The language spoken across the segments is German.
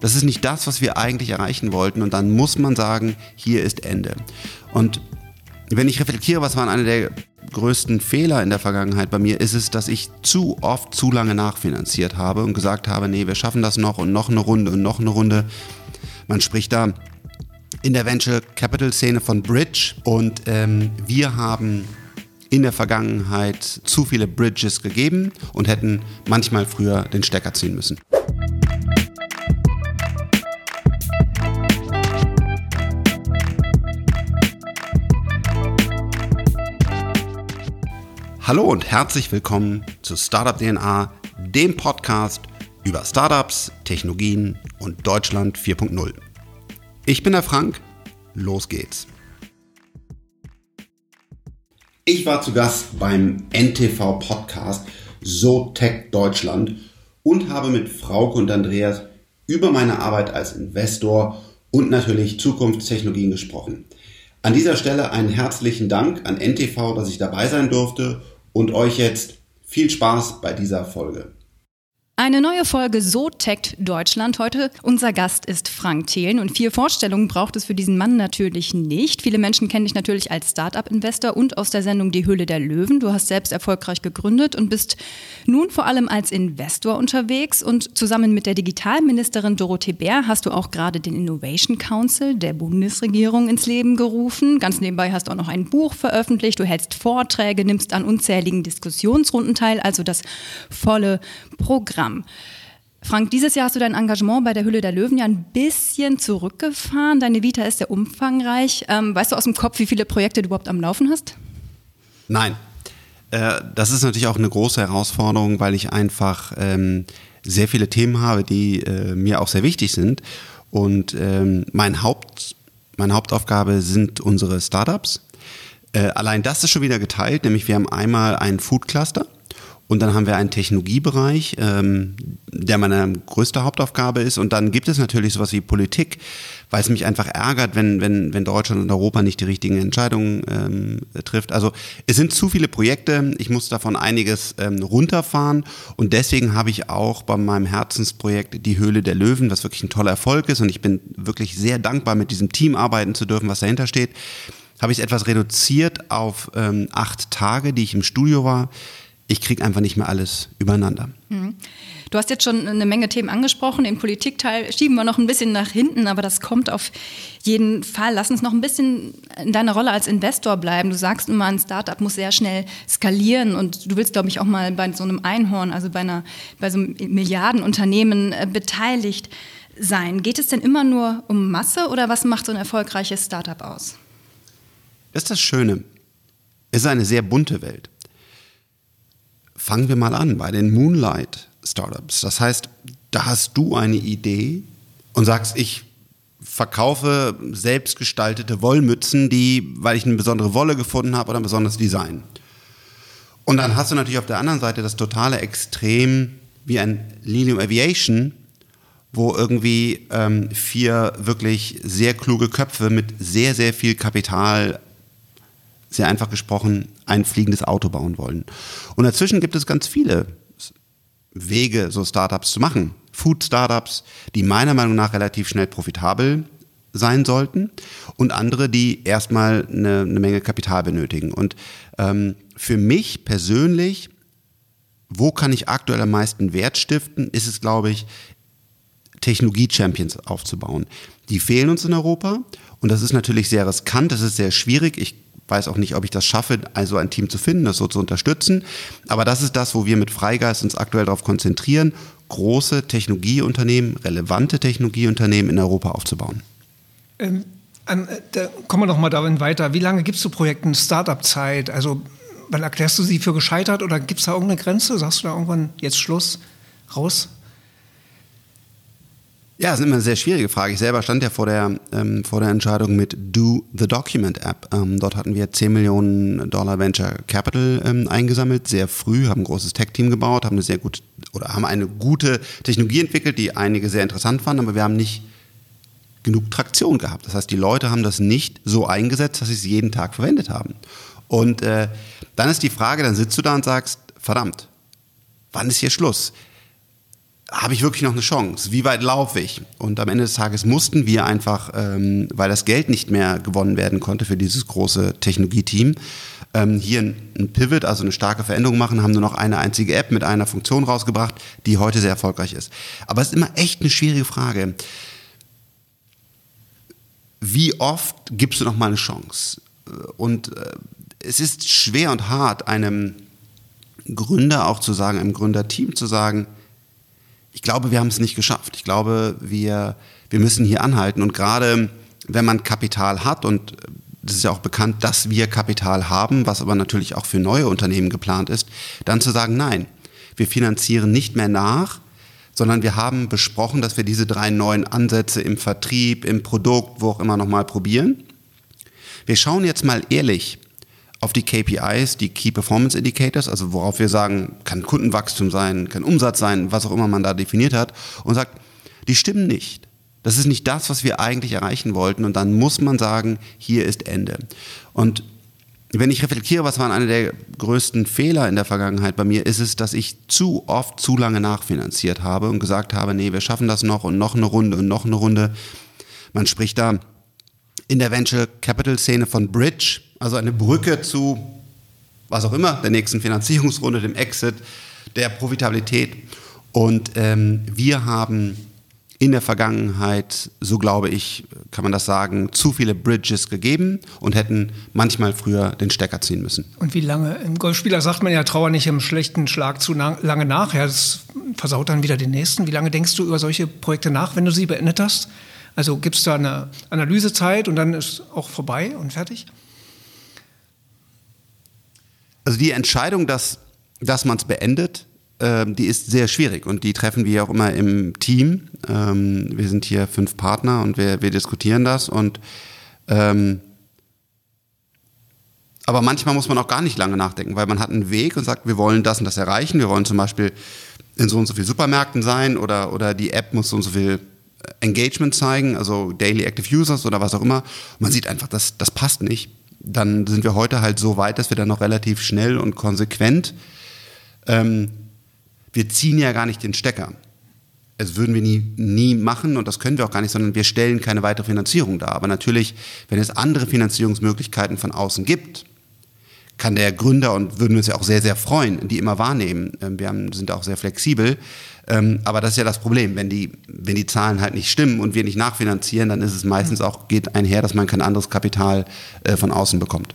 Das ist nicht das, was wir eigentlich erreichen wollten. Und dann muss man sagen, hier ist Ende. Und wenn ich reflektiere, was waren eine der größten Fehler in der Vergangenheit bei mir, ist es, dass ich zu oft zu lange nachfinanziert habe und gesagt habe, nee, wir schaffen das noch und noch eine Runde und noch eine Runde. Man spricht da in der Venture Capital Szene von Bridge und ähm, wir haben in der Vergangenheit zu viele Bridges gegeben und hätten manchmal früher den Stecker ziehen müssen. Hallo und herzlich willkommen zu Startup DNA, dem Podcast über Startups, Technologien und Deutschland 4.0. Ich bin der Frank, los geht's. Ich war zu Gast beim NTV Podcast So Tech Deutschland und habe mit Frauke und Andreas über meine Arbeit als Investor und natürlich Zukunftstechnologien gesprochen. An dieser Stelle einen herzlichen Dank an NTV, dass ich dabei sein durfte und euch jetzt viel Spaß bei dieser Folge. Eine neue Folge So Tech Deutschland. Heute unser Gast ist Frank Thelen und vier Vorstellungen braucht es für diesen Mann natürlich nicht. Viele Menschen kennen dich natürlich als Startup-Investor und aus der Sendung Die Höhle der Löwen. Du hast selbst erfolgreich gegründet und bist nun vor allem als Investor unterwegs und zusammen mit der Digitalministerin Dorothee Bär hast du auch gerade den Innovation Council der Bundesregierung ins Leben gerufen. Ganz nebenbei hast du auch noch ein Buch veröffentlicht. Du hältst Vorträge, nimmst an unzähligen Diskussionsrunden teil, also das volle Programm. Programm. Frank, dieses Jahr hast du dein Engagement bei der Hülle der Löwen ja ein bisschen zurückgefahren. Deine Vita ist sehr umfangreich. Ähm, weißt du aus dem Kopf, wie viele Projekte du überhaupt am Laufen hast? Nein. Äh, das ist natürlich auch eine große Herausforderung, weil ich einfach ähm, sehr viele Themen habe, die äh, mir auch sehr wichtig sind. Und ähm, mein Haupt, meine Hauptaufgabe sind unsere Startups. Äh, allein das ist schon wieder geteilt, nämlich wir haben einmal einen Food Cluster und dann haben wir einen Technologiebereich, ähm, der meine größte Hauptaufgabe ist. Und dann gibt es natürlich sowas wie Politik, weil es mich einfach ärgert, wenn, wenn, wenn Deutschland und Europa nicht die richtigen Entscheidungen ähm, trifft. Also es sind zu viele Projekte, ich muss davon einiges ähm, runterfahren. Und deswegen habe ich auch bei meinem Herzensprojekt Die Höhle der Löwen, was wirklich ein toller Erfolg ist. Und ich bin wirklich sehr dankbar, mit diesem Team arbeiten zu dürfen, was dahinter steht. Habe ich es etwas reduziert auf ähm, acht Tage, die ich im Studio war ich kriege einfach nicht mehr alles übereinander. Mhm. Du hast jetzt schon eine Menge Themen angesprochen. Den Politikteil schieben wir noch ein bisschen nach hinten, aber das kommt auf jeden Fall. Lass uns noch ein bisschen in deiner Rolle als Investor bleiben. Du sagst immer, ein Startup muss sehr schnell skalieren und du willst, glaube ich, auch mal bei so einem Einhorn, also bei, einer, bei so einem Milliardenunternehmen äh, beteiligt sein. Geht es denn immer nur um Masse oder was macht so ein erfolgreiches Startup aus? Das ist das Schöne. Es ist eine sehr bunte Welt. Fangen wir mal an bei den Moonlight Startups. Das heißt, da hast du eine Idee und sagst, ich verkaufe selbstgestaltete Wollmützen, die, weil ich eine besondere Wolle gefunden habe oder ein besonderes Design. Und dann hast du natürlich auf der anderen Seite das totale Extrem wie ein Lilium Aviation, wo irgendwie ähm, vier wirklich sehr kluge Köpfe mit sehr, sehr viel Kapital sehr einfach gesprochen, ein fliegendes Auto bauen wollen. Und dazwischen gibt es ganz viele Wege, so Startups zu machen. Food-Startups, die meiner Meinung nach relativ schnell profitabel sein sollten und andere, die erstmal eine, eine Menge Kapital benötigen. Und ähm, für mich persönlich, wo kann ich aktuell am meisten Wert stiften, ist es, glaube ich, Technologie-Champions aufzubauen. Die fehlen uns in Europa und das ist natürlich sehr riskant, das ist sehr schwierig. Ich weiß auch nicht, ob ich das schaffe, also ein Team zu finden, das so zu unterstützen. Aber das ist das, wo wir mit Freigeist uns aktuell darauf konzentrieren, große Technologieunternehmen, relevante Technologieunternehmen in Europa aufzubauen. Ähm, an, äh, da kommen wir noch mal darin weiter. Wie lange gibst du Projekten Startup-Zeit? Also, wann erklärst du sie für gescheitert oder gibt es da irgendeine Grenze? Sagst du da irgendwann jetzt Schluss, raus? Ja, das ist immer eine sehr schwierige Frage. Ich selber stand ja vor der, ähm, vor der Entscheidung mit Do the Document App. Ähm, dort hatten wir 10 Millionen Dollar Venture Capital ähm, eingesammelt, sehr früh, haben ein großes Tech-Team gebaut, haben eine sehr gute oder haben eine gute Technologie entwickelt, die einige sehr interessant fanden, aber wir haben nicht genug Traktion gehabt. Das heißt, die Leute haben das nicht so eingesetzt, dass sie es jeden Tag verwendet haben. Und äh, dann ist die Frage, dann sitzt du da und sagst, verdammt, wann ist hier Schluss? Habe ich wirklich noch eine Chance? Wie weit laufe ich? Und am Ende des Tages mussten wir einfach, ähm, weil das Geld nicht mehr gewonnen werden konnte für dieses große Technologieteam, ähm, hier ein Pivot, also eine starke Veränderung machen, haben nur noch eine einzige App mit einer Funktion rausgebracht, die heute sehr erfolgreich ist. Aber es ist immer echt eine schwierige Frage. Wie oft gibst du noch mal eine Chance? Und äh, es ist schwer und hart, einem Gründer auch zu sagen, einem Gründerteam zu sagen, ich glaube, wir haben es nicht geschafft. Ich glaube, wir, wir müssen hier anhalten. Und gerade wenn man Kapital hat, und das ist ja auch bekannt, dass wir Kapital haben, was aber natürlich auch für neue Unternehmen geplant ist, dann zu sagen, nein, wir finanzieren nicht mehr nach, sondern wir haben besprochen, dass wir diese drei neuen Ansätze im Vertrieb, im Produkt, wo auch immer nochmal probieren. Wir schauen jetzt mal ehrlich auf die KPIs, die Key Performance Indicators, also worauf wir sagen, kann Kundenwachstum sein, kann Umsatz sein, was auch immer man da definiert hat, und sagt, die stimmen nicht. Das ist nicht das, was wir eigentlich erreichen wollten. Und dann muss man sagen, hier ist Ende. Und wenn ich reflektiere, was waren einer der größten Fehler in der Vergangenheit bei mir, ist es, dass ich zu oft zu lange nachfinanziert habe und gesagt habe, nee, wir schaffen das noch und noch eine Runde und noch eine Runde. Man spricht da in der Venture Capital Szene von Bridge, also eine Brücke zu was auch immer, der nächsten Finanzierungsrunde, dem Exit, der Profitabilität. Und ähm, wir haben in der Vergangenheit, so glaube ich, kann man das sagen, zu viele Bridges gegeben und hätten manchmal früher den Stecker ziehen müssen. Und wie lange? Im Golfspieler sagt man ja, trauer nicht im schlechten Schlag zu lange nach. Ja, das versaut dann wieder den nächsten. Wie lange denkst du über solche Projekte nach, wenn du sie beendet hast? Also gibt es da eine Analysezeit und dann ist auch vorbei und fertig? Also die Entscheidung, dass, dass man es beendet, ähm, die ist sehr schwierig und die treffen wir auch immer im Team. Ähm, wir sind hier fünf Partner und wir, wir diskutieren das und ähm, aber manchmal muss man auch gar nicht lange nachdenken, weil man hat einen Weg und sagt, wir wollen das und das erreichen. Wir wollen zum Beispiel in so und so vielen Supermärkten sein oder, oder die App muss so und so viel Engagement zeigen, also Daily Active Users oder was auch immer. Man sieht einfach, das, das passt nicht. Dann sind wir heute halt so weit, dass wir dann noch relativ schnell und konsequent, ähm, wir ziehen ja gar nicht den Stecker. Das würden wir nie, nie machen und das können wir auch gar nicht, sondern wir stellen keine weitere Finanzierung dar. Aber natürlich, wenn es andere Finanzierungsmöglichkeiten von außen gibt, kann der Gründer und würden uns ja auch sehr, sehr freuen, die immer wahrnehmen. Ähm, wir haben, sind auch sehr flexibel. Ähm, aber das ist ja das Problem. Wenn die, wenn die Zahlen halt nicht stimmen und wir nicht nachfinanzieren, dann ist es meistens auch, geht einher, dass man kein anderes Kapital äh, von außen bekommt.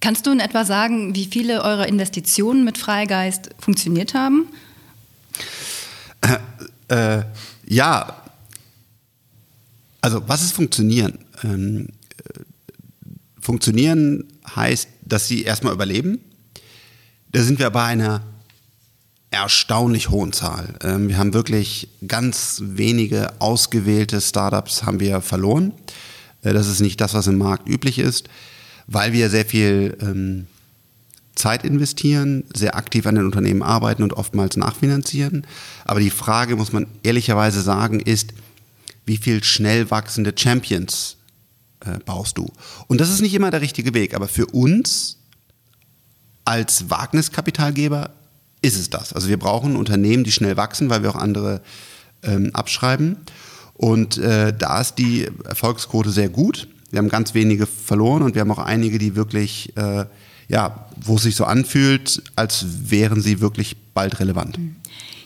Kannst du in etwa sagen, wie viele eurer Investitionen mit Freigeist funktioniert haben? Äh, äh, ja, also was ist funktionieren? Ähm, äh, funktionieren heißt, dass sie erstmal überleben. Da sind wir bei einer erstaunlich hohen Zahl. Ähm, wir haben wirklich ganz wenige ausgewählte Startups haben wir verloren. Äh, das ist nicht das, was im Markt üblich ist, weil wir sehr viel ähm, Zeit investieren, sehr aktiv an den Unternehmen arbeiten und oftmals nachfinanzieren. Aber die Frage, muss man ehrlicherweise sagen, ist, wie viel schnell wachsende Champions äh, baust du? Und das ist nicht immer der richtige Weg, aber für uns als Wagniskapitalgeber ist es das. Also wir brauchen Unternehmen, die schnell wachsen, weil wir auch andere ähm, abschreiben. Und äh, da ist die Erfolgsquote sehr gut. Wir haben ganz wenige verloren und wir haben auch einige, die wirklich, äh, ja, wo es sich so anfühlt, als wären sie wirklich bald relevant. Mhm.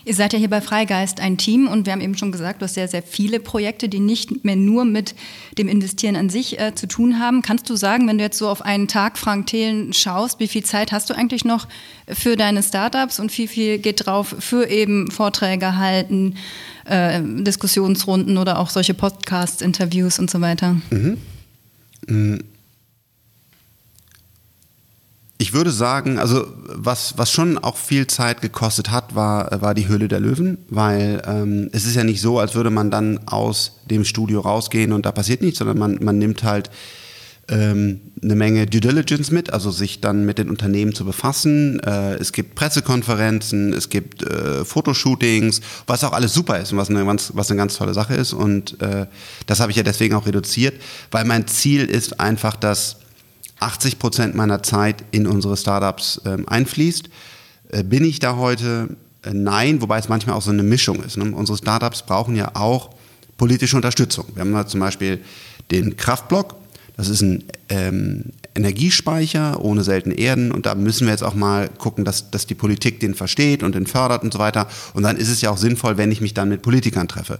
Ihr seid ja hier bei Freigeist ein Team und wir haben eben schon gesagt, du hast sehr, sehr viele Projekte, die nicht mehr nur mit dem Investieren an sich äh, zu tun haben. Kannst du sagen, wenn du jetzt so auf einen Tag Frank Thelen schaust, wie viel Zeit hast du eigentlich noch für deine Startups und wie viel geht drauf für eben Vorträge halten, äh, Diskussionsrunden oder auch solche Podcasts, Interviews und so weiter? Mhm. Ich würde sagen, also was, was schon auch viel Zeit gekostet hat, war, war die Höhle der Löwen, weil ähm, es ist ja nicht so, als würde man dann aus dem Studio rausgehen und da passiert nichts, sondern man, man nimmt halt ähm, eine Menge Due Diligence mit, also sich dann mit den Unternehmen zu befassen. Äh, es gibt Pressekonferenzen, es gibt äh, Fotoshootings, was auch alles super ist und was eine, was eine ganz tolle Sache ist. Und äh, das habe ich ja deswegen auch reduziert, weil mein Ziel ist einfach, dass 80 Prozent meiner Zeit in unsere Startups ähm, einfließt. Äh, bin ich da heute äh, nein, wobei es manchmal auch so eine Mischung ist. Ne? Unsere Startups brauchen ja auch politische Unterstützung. Wir haben da zum Beispiel den Kraftblock, das ist ein ähm, Energiespeicher ohne seltene Erden und da müssen wir jetzt auch mal gucken, dass, dass die Politik den versteht und den fördert und so weiter. Und dann ist es ja auch sinnvoll, wenn ich mich dann mit Politikern treffe.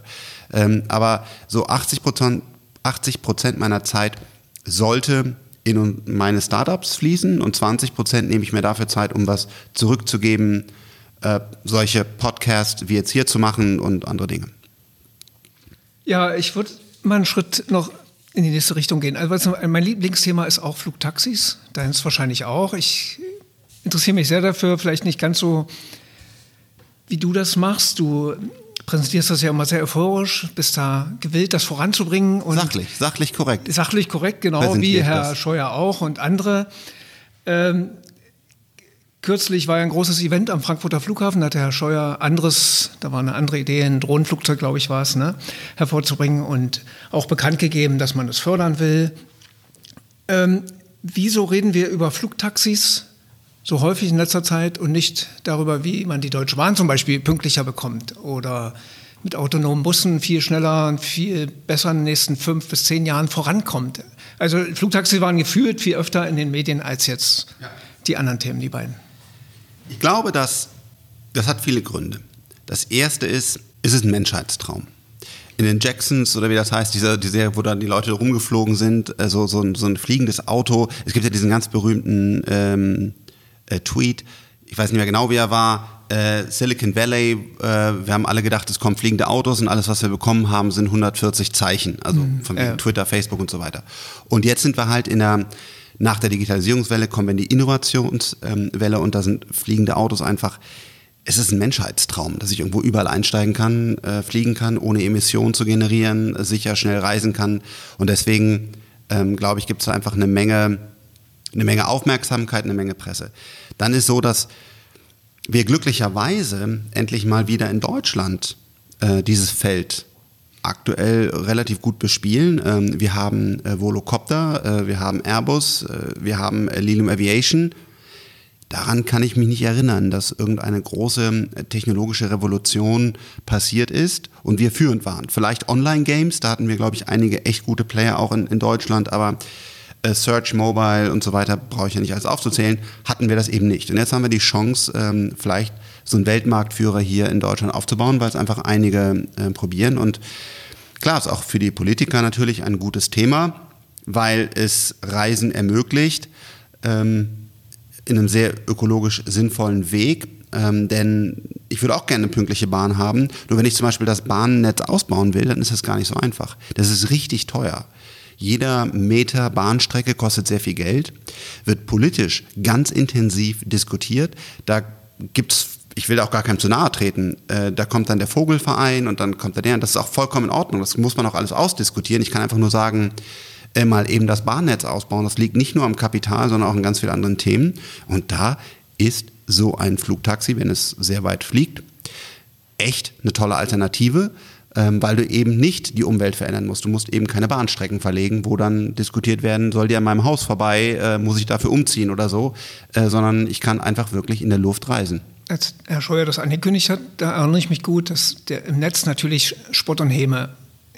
Ähm, aber so 80 Prozent 80 Prozent meiner Zeit sollte in meine Startups fließen und 20 Prozent nehme ich mir dafür Zeit, um was zurückzugeben, äh, solche Podcasts wie jetzt hier zu machen und andere Dinge. Ja, ich würde mal einen Schritt noch in die nächste Richtung gehen. Also mein Lieblingsthema ist auch Flugtaxis. Deins wahrscheinlich auch. Ich interessiere mich sehr dafür, vielleicht nicht ganz so, wie du das machst. Du präsentierst das ja immer sehr euphorisch, bist da gewillt, das voranzubringen. Und sachlich, sachlich korrekt. Sachlich korrekt, genau, wie Herr das. Scheuer auch und andere. Ähm, kürzlich war ja ein großes Event am Frankfurter Flughafen, da hat Herr Scheuer anderes, da war eine andere Idee, ein Drohnenflugzeug, glaube ich, war es, ne, hervorzubringen und auch bekannt gegeben, dass man es das fördern will. Ähm, wieso reden wir über Flugtaxis so häufig in letzter Zeit und nicht darüber, wie man die Deutsche Bahn zum Beispiel pünktlicher bekommt oder mit autonomen Bussen viel schneller und viel besser in den nächsten fünf bis zehn Jahren vorankommt. Also Flugtaxis waren gefühlt viel öfter in den Medien als jetzt ja. die anderen Themen, die beiden. Ich glaube, dass das hat viele Gründe. Das erste ist, es ist ein Menschheitstraum. In den Jacksons oder wie das heißt, diese, die Serie, wo dann die Leute rumgeflogen sind, also so, ein, so ein fliegendes Auto. Es gibt ja diesen ganz berühmten ähm, äh, Tweet, ich weiß nicht mehr genau, wie er war, äh, Silicon Valley, äh, wir haben alle gedacht, es kommen fliegende Autos und alles, was wir bekommen haben, sind 140 Zeichen, also mhm, von ja. Twitter, Facebook und so weiter. Und jetzt sind wir halt in der, nach der Digitalisierungswelle kommen wir in die Innovationswelle und da sind fliegende Autos einfach, es ist ein Menschheitstraum, dass ich irgendwo überall einsteigen kann, äh, fliegen kann, ohne Emissionen zu generieren, sicher schnell reisen kann und deswegen, ähm, glaube ich, gibt es einfach eine Menge eine Menge Aufmerksamkeit, eine Menge Presse. Dann ist so, dass wir glücklicherweise endlich mal wieder in Deutschland äh, dieses Feld aktuell relativ gut bespielen. Ähm, wir haben äh, Volocopter, äh, wir haben Airbus, äh, wir haben äh, Lilium Aviation. Daran kann ich mich nicht erinnern, dass irgendeine große äh, technologische Revolution passiert ist und wir führend waren. Vielleicht Online-Games, da hatten wir, glaube ich, einige echt gute Player auch in, in Deutschland, aber Search Mobile und so weiter, brauche ich ja nicht alles aufzuzählen, hatten wir das eben nicht. Und jetzt haben wir die Chance, ähm, vielleicht so einen Weltmarktführer hier in Deutschland aufzubauen, weil es einfach einige äh, probieren. Und klar, ist auch für die Politiker natürlich ein gutes Thema, weil es Reisen ermöglicht ähm, in einem sehr ökologisch sinnvollen Weg. Ähm, denn ich würde auch gerne eine pünktliche Bahn haben. Nur wenn ich zum Beispiel das Bahnnetz ausbauen will, dann ist das gar nicht so einfach. Das ist richtig teuer. Jeder Meter Bahnstrecke kostet sehr viel Geld, wird politisch ganz intensiv diskutiert. Da gibt es ich will auch gar keinem zu nahe treten. Äh, da kommt dann der Vogelverein und dann kommt der, das ist auch vollkommen in Ordnung. Das muss man auch alles ausdiskutieren. Ich kann einfach nur sagen, äh, mal eben das Bahnnetz ausbauen. Das liegt nicht nur am Kapital, sondern auch in ganz vielen anderen Themen. Und da ist so ein Flugtaxi, wenn es sehr weit fliegt, echt eine tolle Alternative ähm, weil du eben nicht die Umwelt verändern musst. Du musst eben keine Bahnstrecken verlegen, wo dann diskutiert werden, soll die an meinem Haus vorbei, äh, muss ich dafür umziehen oder so, äh, sondern ich kann einfach wirklich in der Luft reisen. Als Herr Scheuer das angekündigt hat, da erinnere ich mich gut, dass der im Netz natürlich Spott und Häme,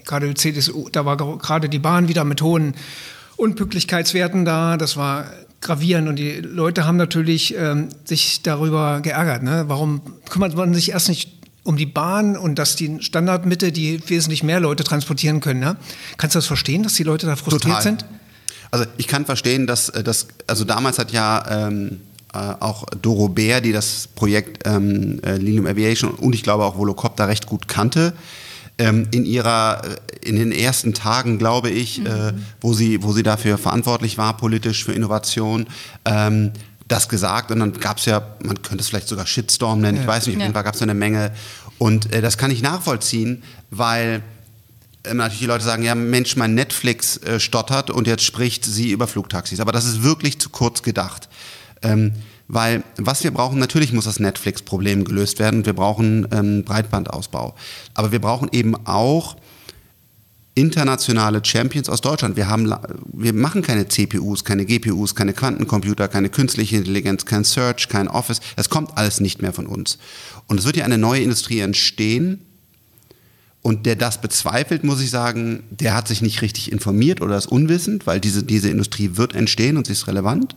gerade die CDU, da war gerade die Bahn wieder mit hohen Unpünktlichkeitswerten da, das war gravierend und die Leute haben natürlich ähm, sich darüber geärgert. Ne? Warum kümmert man sich erst nicht um die Bahn und dass die Standardmitte, die wesentlich mehr Leute transportieren können. Ne? Kannst du das verstehen, dass die Leute da frustriert Total. sind? Also ich kann verstehen, dass äh, das, also damals hat ja ähm, äh, auch Doro Bär, die das Projekt ähm, äh, Lilium Aviation und ich glaube auch Volocopter recht gut kannte, ähm, in ihrer, in den ersten Tagen, glaube ich, mhm. äh, wo sie, wo sie dafür verantwortlich war, politisch für Innovation, ähm, das gesagt und dann gab es ja, man könnte es vielleicht sogar Shitstorm nennen, ja. ich weiß nicht, auf jeden Fall gab es eine Menge. Und äh, das kann ich nachvollziehen, weil äh, natürlich die Leute sagen, ja Mensch, mein Netflix äh, stottert und jetzt spricht sie über Flugtaxis. Aber das ist wirklich zu kurz gedacht. Ähm, weil was wir brauchen, natürlich muss das Netflix-Problem gelöst werden und wir brauchen ähm, Breitbandausbau. Aber wir brauchen eben auch internationale Champions aus Deutschland. Wir, haben, wir machen keine CPUs, keine GPUs, keine Quantencomputer, keine künstliche Intelligenz, kein Search, kein Office. Es kommt alles nicht mehr von uns. Und es wird ja eine neue Industrie entstehen. Und der das bezweifelt, muss ich sagen, der hat sich nicht richtig informiert oder ist unwissend, weil diese, diese Industrie wird entstehen und sie ist relevant.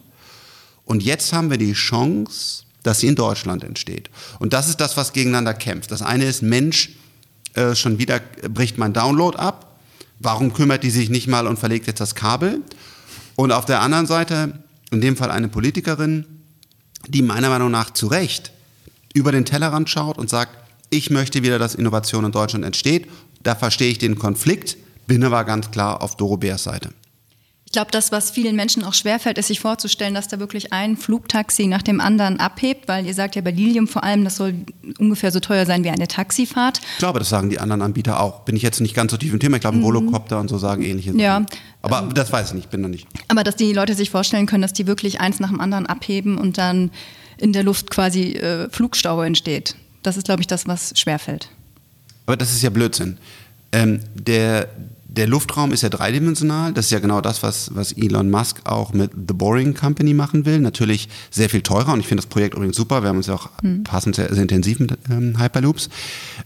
Und jetzt haben wir die Chance, dass sie in Deutschland entsteht. Und das ist das, was gegeneinander kämpft. Das eine ist, Mensch, äh, schon wieder bricht mein Download ab Warum kümmert die sich nicht mal und verlegt jetzt das Kabel? Und auf der anderen Seite, in dem Fall eine Politikerin, die meiner Meinung nach zu Recht über den Tellerrand schaut und sagt, ich möchte wieder, dass Innovation in Deutschland entsteht. Da verstehe ich den Konflikt, bin aber ganz klar auf Doro Bärs Seite. Ich glaube, das, was vielen Menschen auch schwerfällt, ist sich vorzustellen, dass da wirklich ein Flugtaxi nach dem anderen abhebt, weil ihr sagt ja bei Lilium vor allem, das soll ungefähr so teuer sein wie eine Taxifahrt. Ich glaube, das sagen die anderen Anbieter auch. Bin ich jetzt nicht ganz so tief im Thema. Ich glaube, ein mhm. Volocopter und so sagen ähnliche Sachen. Ja. Aber ähm, das weiß ich nicht, bin da nicht. Aber dass die Leute sich vorstellen können, dass die wirklich eins nach dem anderen abheben und dann in der Luft quasi äh, Flugstau entsteht. Das ist, glaube ich, das, was schwerfällt. Aber das ist ja Blödsinn. Ähm, der, der Luftraum ist ja dreidimensional. Das ist ja genau das, was, was Elon Musk auch mit The Boring Company machen will. Natürlich sehr viel teurer und ich finde das Projekt übrigens super. Wir haben uns ja auch mhm. passend sehr, sehr, intensiv mit ähm, Hyperloops.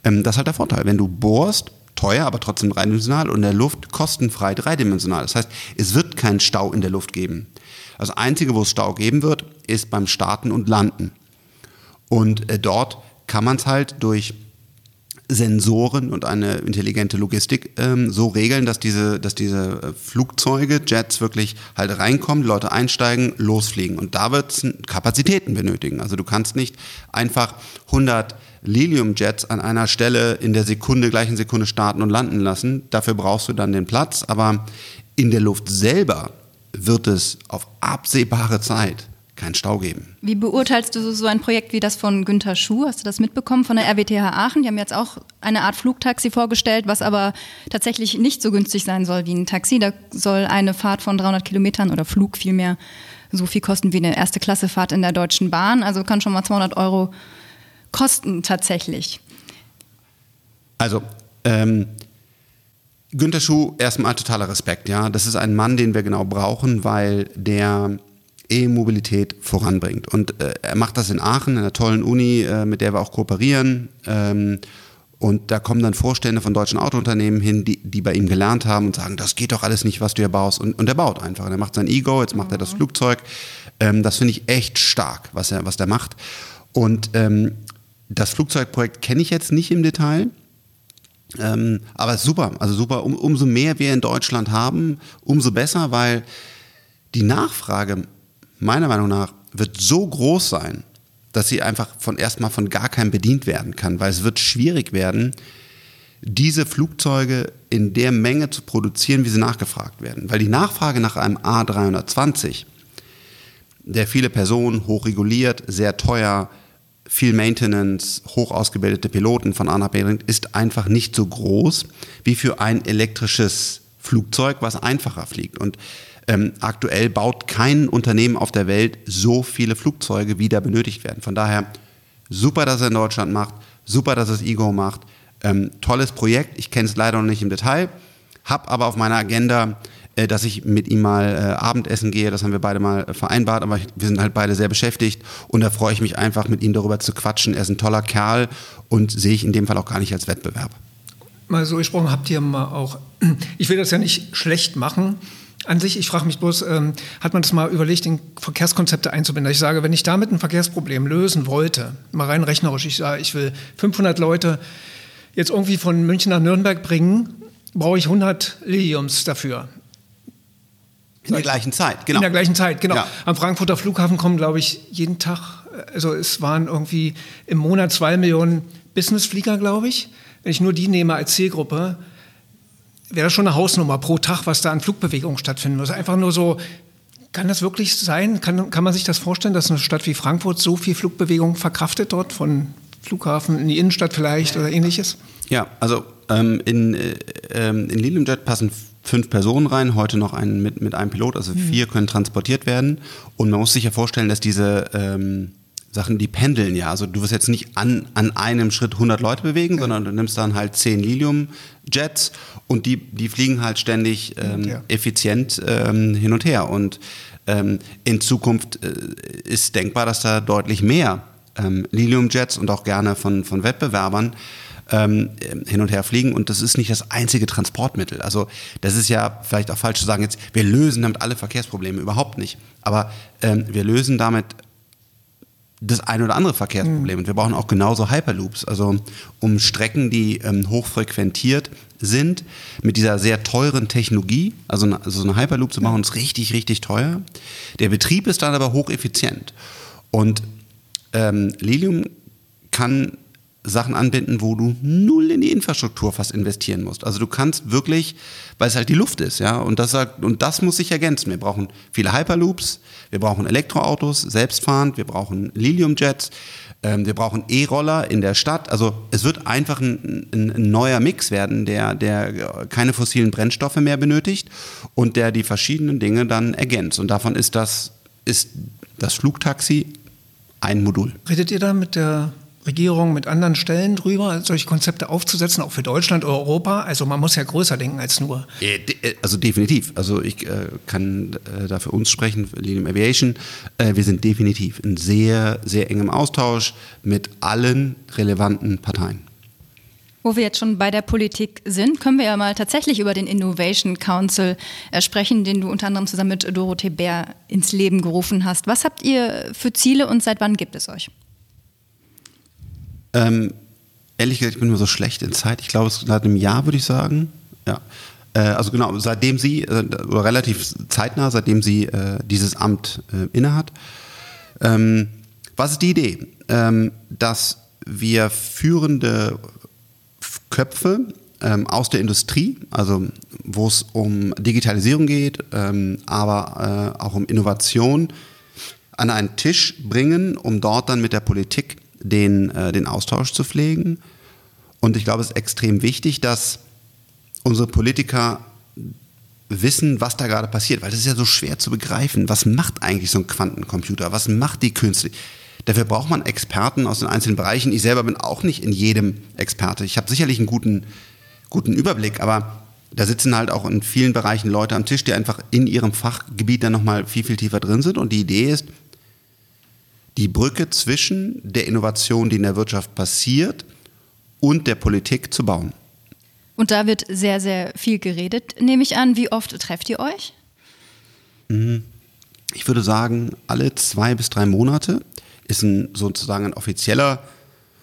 Ähm, das ist halt der Vorteil. Wenn du bohrst, teuer, aber trotzdem dreidimensional und in der Luft kostenfrei dreidimensional. Das heißt, es wird keinen Stau in der Luft geben. Das Einzige, wo es Stau geben wird, ist beim Starten und Landen. Und äh, dort kann man es halt durch Sensoren und eine intelligente Logistik ähm, so regeln, dass diese, dass diese äh, Flugzeuge, Jets wirklich halt reinkommen, Leute einsteigen, losfliegen. Und da wird es Kapazitäten benötigen. Also du kannst nicht einfach 100 Lilium-Jets an einer Stelle in der Sekunde, gleichen Sekunde starten und landen lassen. Dafür brauchst du dann den Platz. Aber in der Luft selber wird es auf absehbare Zeit keinen Stau geben. Wie beurteilst du so ein Projekt wie das von Günter Schuh? Hast du das mitbekommen von der RWTH Aachen? Die haben jetzt auch eine Art Flugtaxi vorgestellt, was aber tatsächlich nicht so günstig sein soll wie ein Taxi. Da soll eine Fahrt von 300 Kilometern oder Flug vielmehr so viel kosten wie eine erste Klasse Fahrt in der Deutschen Bahn. Also kann schon mal 200 Euro kosten tatsächlich. Also ähm, Günter Schuh, erstmal totaler Respekt. Ja, das ist ein Mann, den wir genau brauchen, weil der E-Mobilität voranbringt. Und äh, er macht das in Aachen, in einer tollen Uni, äh, mit der wir auch kooperieren. Ähm, und da kommen dann Vorstände von deutschen Autounternehmen hin, die, die bei ihm gelernt haben und sagen, das geht doch alles nicht, was du hier baust. Und, und er baut einfach. Und er macht sein Ego, jetzt macht mhm. er das mhm. Flugzeug. Ähm, das finde ich echt stark, was er, was der macht. Und ähm, das Flugzeugprojekt kenne ich jetzt nicht im Detail. Ähm, aber super, also super. Um, umso mehr wir in Deutschland haben, umso besser, weil die Nachfrage meiner Meinung nach wird so groß sein, dass sie einfach von erstmal von gar keinem bedient werden kann, weil es wird schwierig werden, diese Flugzeuge in der Menge zu produzieren, wie sie nachgefragt werden. Weil die Nachfrage nach einem A320, der viele Personen, hochreguliert, sehr teuer, viel Maintenance, hoch ausgebildete Piloten von A nach B bringt, ist einfach nicht so groß wie für ein elektrisches Flugzeug, was einfacher fliegt. Und ähm, aktuell baut kein Unternehmen auf der Welt so viele Flugzeuge, wie da benötigt werden. Von daher super, dass er in Deutschland macht, super, dass es Ego macht. Ähm, tolles Projekt. Ich kenne es leider noch nicht im Detail, habe aber auf meiner Agenda, äh, dass ich mit ihm mal äh, Abendessen gehe. Das haben wir beide mal äh, vereinbart, aber wir sind halt beide sehr beschäftigt und da freue ich mich einfach, mit ihm darüber zu quatschen. Er ist ein toller Kerl und sehe ich in dem Fall auch gar nicht als Wettbewerb. Mal so gesprochen, habt ihr mal auch, ich will das ja nicht schlecht machen, an sich, ich frage mich bloß, ähm, hat man das mal überlegt, in Verkehrskonzepte einzubinden? Ich sage, wenn ich damit ein Verkehrsproblem lösen wollte, mal rein rechnerisch, ich sage, ich will 500 Leute jetzt irgendwie von München nach Nürnberg bringen, brauche ich 100 Liliums dafür. In der gleichen Zeit, genau. In der gleichen Zeit, genau. Ja. Am Frankfurter Flughafen kommen, glaube ich, jeden Tag, also es waren irgendwie im Monat zwei Millionen Businessflieger, glaube ich. Wenn ich nur die nehme als Zielgruppe, wäre das schon eine Hausnummer pro Tag, was da an Flugbewegungen stattfinden muss. Einfach nur so, kann das wirklich sein? Kann, kann man sich das vorstellen, dass eine Stadt wie Frankfurt so viel Flugbewegung verkraftet dort, von Flughafen in die Innenstadt vielleicht oder ähnliches? Ja, also ähm, in, äh, ähm, in Liliumjet passen fünf Personen rein, heute noch einen mit, mit einem Pilot, also mhm. vier können transportiert werden. Und man muss sich ja vorstellen, dass diese ähm, Sachen, die pendeln ja. Also du wirst jetzt nicht an, an einem Schritt 100 Leute bewegen, sondern du nimmst dann halt 10 Lilium-Jets und die, die fliegen halt ständig ähm, ja. effizient ähm, hin und her. Und ähm, in Zukunft äh, ist denkbar, dass da deutlich mehr ähm, Lilium-Jets und auch gerne von, von Wettbewerbern ähm, hin und her fliegen und das ist nicht das einzige Transportmittel. Also das ist ja vielleicht auch falsch zu sagen, jetzt wir lösen damit alle Verkehrsprobleme, überhaupt nicht. Aber ähm, wir lösen damit das ein oder andere Verkehrsproblem. Mhm. Und wir brauchen auch genauso Hyperloops, also um Strecken, die ähm, hochfrequentiert sind, mit dieser sehr teuren Technologie, also eine, also eine Hyperloop zu machen, ist richtig, richtig teuer. Der Betrieb ist dann aber hocheffizient. Und ähm, Lilium kann Sachen anbinden, wo du null in die Infrastruktur fast investieren musst. Also du kannst wirklich, weil es halt die Luft ist, ja, und das, und das muss sich ergänzen. Wir brauchen viele Hyperloops, wir brauchen Elektroautos, selbstfahrend, wir brauchen Liliumjets, ähm, wir brauchen E-Roller in der Stadt. Also es wird einfach ein, ein, ein, neuer Mix werden, der, der keine fossilen Brennstoffe mehr benötigt und der die verschiedenen Dinge dann ergänzt. Und davon ist das, ist das Flugtaxi ein Modul. Redet ihr da mit der Regierung mit anderen Stellen drüber, solche Konzepte aufzusetzen, auch für Deutschland oder Europa? Also man muss ja größer denken als nur. Äh, also definitiv. Also ich äh, kann äh, da für uns sprechen, für Linium Aviation. Äh, wir sind definitiv in sehr, sehr engem Austausch mit allen relevanten Parteien. Wo wir jetzt schon bei der Politik sind, können wir ja mal tatsächlich über den Innovation Council äh, sprechen, den du unter anderem zusammen mit Dorothee Bär ins Leben gerufen hast. Was habt ihr für Ziele und seit wann gibt es euch? Ähm, ehrlich gesagt, ich bin nur so schlecht in Zeit. Ich glaube, es ist seit einem Jahr, würde ich sagen. Ja. Äh, also genau, seitdem sie, äh, oder relativ zeitnah, seitdem sie äh, dieses Amt äh, innehat. Ähm, was ist die Idee? Ähm, dass wir führende Köpfe ähm, aus der Industrie, also wo es um Digitalisierung geht, ähm, aber äh, auch um Innovation, an einen Tisch bringen, um dort dann mit der Politik den, äh, den Austausch zu pflegen. Und ich glaube, es ist extrem wichtig, dass unsere Politiker wissen, was da gerade passiert, weil das ist ja so schwer zu begreifen. Was macht eigentlich so ein Quantencomputer? Was macht die Künstliche? Dafür braucht man Experten aus den einzelnen Bereichen. Ich selber bin auch nicht in jedem Experte. Ich habe sicherlich einen guten, guten Überblick, aber da sitzen halt auch in vielen Bereichen Leute am Tisch, die einfach in ihrem Fachgebiet dann nochmal viel, viel tiefer drin sind. Und die Idee ist, die Brücke zwischen der Innovation, die in der Wirtschaft passiert, und der Politik zu bauen. Und da wird sehr, sehr viel geredet, nehme ich an. Wie oft trefft ihr euch? Mhm. Ich würde sagen, alle zwei bis drei Monate ist ein, sozusagen ein offizieller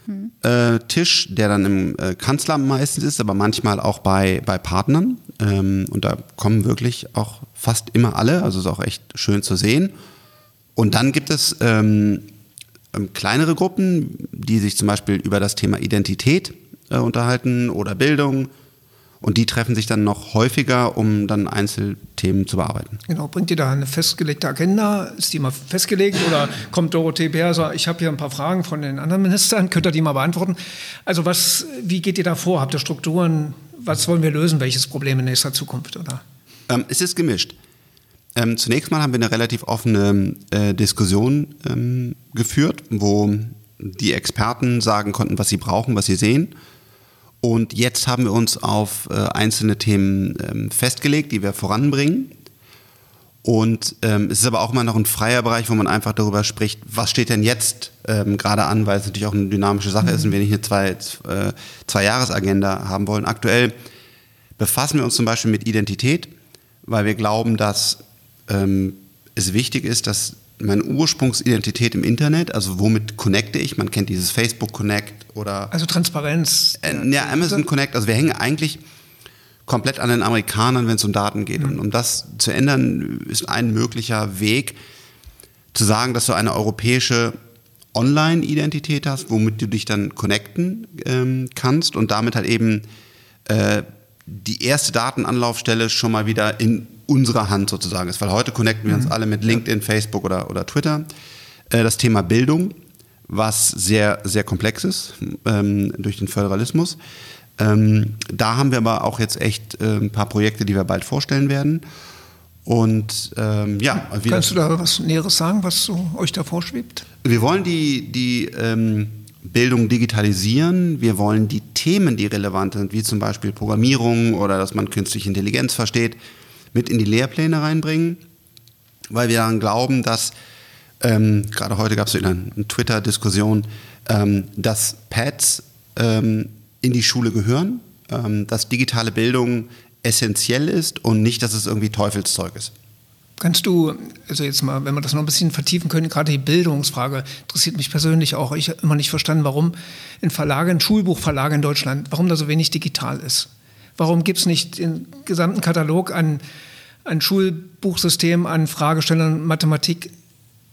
hm. äh, Tisch, der dann im äh, Kanzleramt meistens ist, aber manchmal auch bei, bei Partnern. Ähm, und da kommen wirklich auch fast immer alle, also ist auch echt schön zu sehen. Und dann gibt es ähm, ähm, kleinere Gruppen, die sich zum Beispiel über das Thema Identität äh, unterhalten oder Bildung. Und die treffen sich dann noch häufiger, um dann Einzelthemen zu bearbeiten. Genau, bringt ihr da eine festgelegte Agenda? Ist die mal festgelegt oder kommt Dorothee Bär ich habe hier ein paar Fragen von den anderen Ministern, könnt ihr die mal beantworten? Also was, wie geht ihr da vor? Habt ihr Strukturen? Was wollen wir lösen? Welches Problem in nächster Zukunft? Oder? Ähm, es ist gemischt. Ähm, zunächst mal haben wir eine relativ offene äh, Diskussion ähm, geführt, wo die Experten sagen konnten, was sie brauchen, was sie sehen. Und jetzt haben wir uns auf äh, einzelne Themen ähm, festgelegt, die wir voranbringen. Und ähm, es ist aber auch immer noch ein freier Bereich, wo man einfach darüber spricht, was steht denn jetzt ähm, gerade an, weil es natürlich auch eine dynamische Sache mhm. ist und wir nicht eine zwei, äh, zwei Jahresagenda haben wollen. Aktuell befassen wir uns zum Beispiel mit Identität, weil wir glauben, dass ähm, es wichtig ist, dass meine Ursprungsidentität im Internet, also womit connecte ich? Man kennt dieses Facebook Connect oder. Also Transparenz. Äh, ja, Amazon Connect. Also wir hängen eigentlich komplett an den Amerikanern, wenn es um Daten geht. Mhm. Und um das zu ändern, ist ein möglicher Weg, zu sagen, dass du eine europäische Online-Identität hast, womit du dich dann connecten ähm, kannst und damit halt eben äh, die erste Datenanlaufstelle schon mal wieder in unserer Hand sozusagen ist. Weil heute connecten wir uns mhm. alle mit LinkedIn, Facebook oder, oder Twitter. Äh, das Thema Bildung, was sehr, sehr komplex ist ähm, durch den Föderalismus. Ähm, da haben wir aber auch jetzt echt äh, ein paar Projekte, die wir bald vorstellen werden. Und ähm, ja, kannst du da was Näheres sagen, was so euch da vorschwebt? Wir wollen die, die ähm, Bildung digitalisieren. Wir wollen die Themen, die relevant sind, wie zum Beispiel Programmierung oder dass man künstliche Intelligenz versteht, mit in die Lehrpläne reinbringen, weil wir daran glauben, dass ähm, gerade heute gab es wieder eine Twitter-Diskussion, ähm, dass Pads ähm, in die Schule gehören, ähm, dass digitale Bildung essentiell ist und nicht, dass es irgendwie Teufelszeug ist. Kannst du, also jetzt mal, wenn wir das noch ein bisschen vertiefen können, gerade die Bildungsfrage interessiert mich persönlich auch. Ich habe immer nicht verstanden, warum in Verlagen, Schulbuchverlage in Deutschland, warum da so wenig digital ist. Warum gibt es nicht den gesamten Katalog an, an Schulbuchsystem, an Fragestellern Mathematik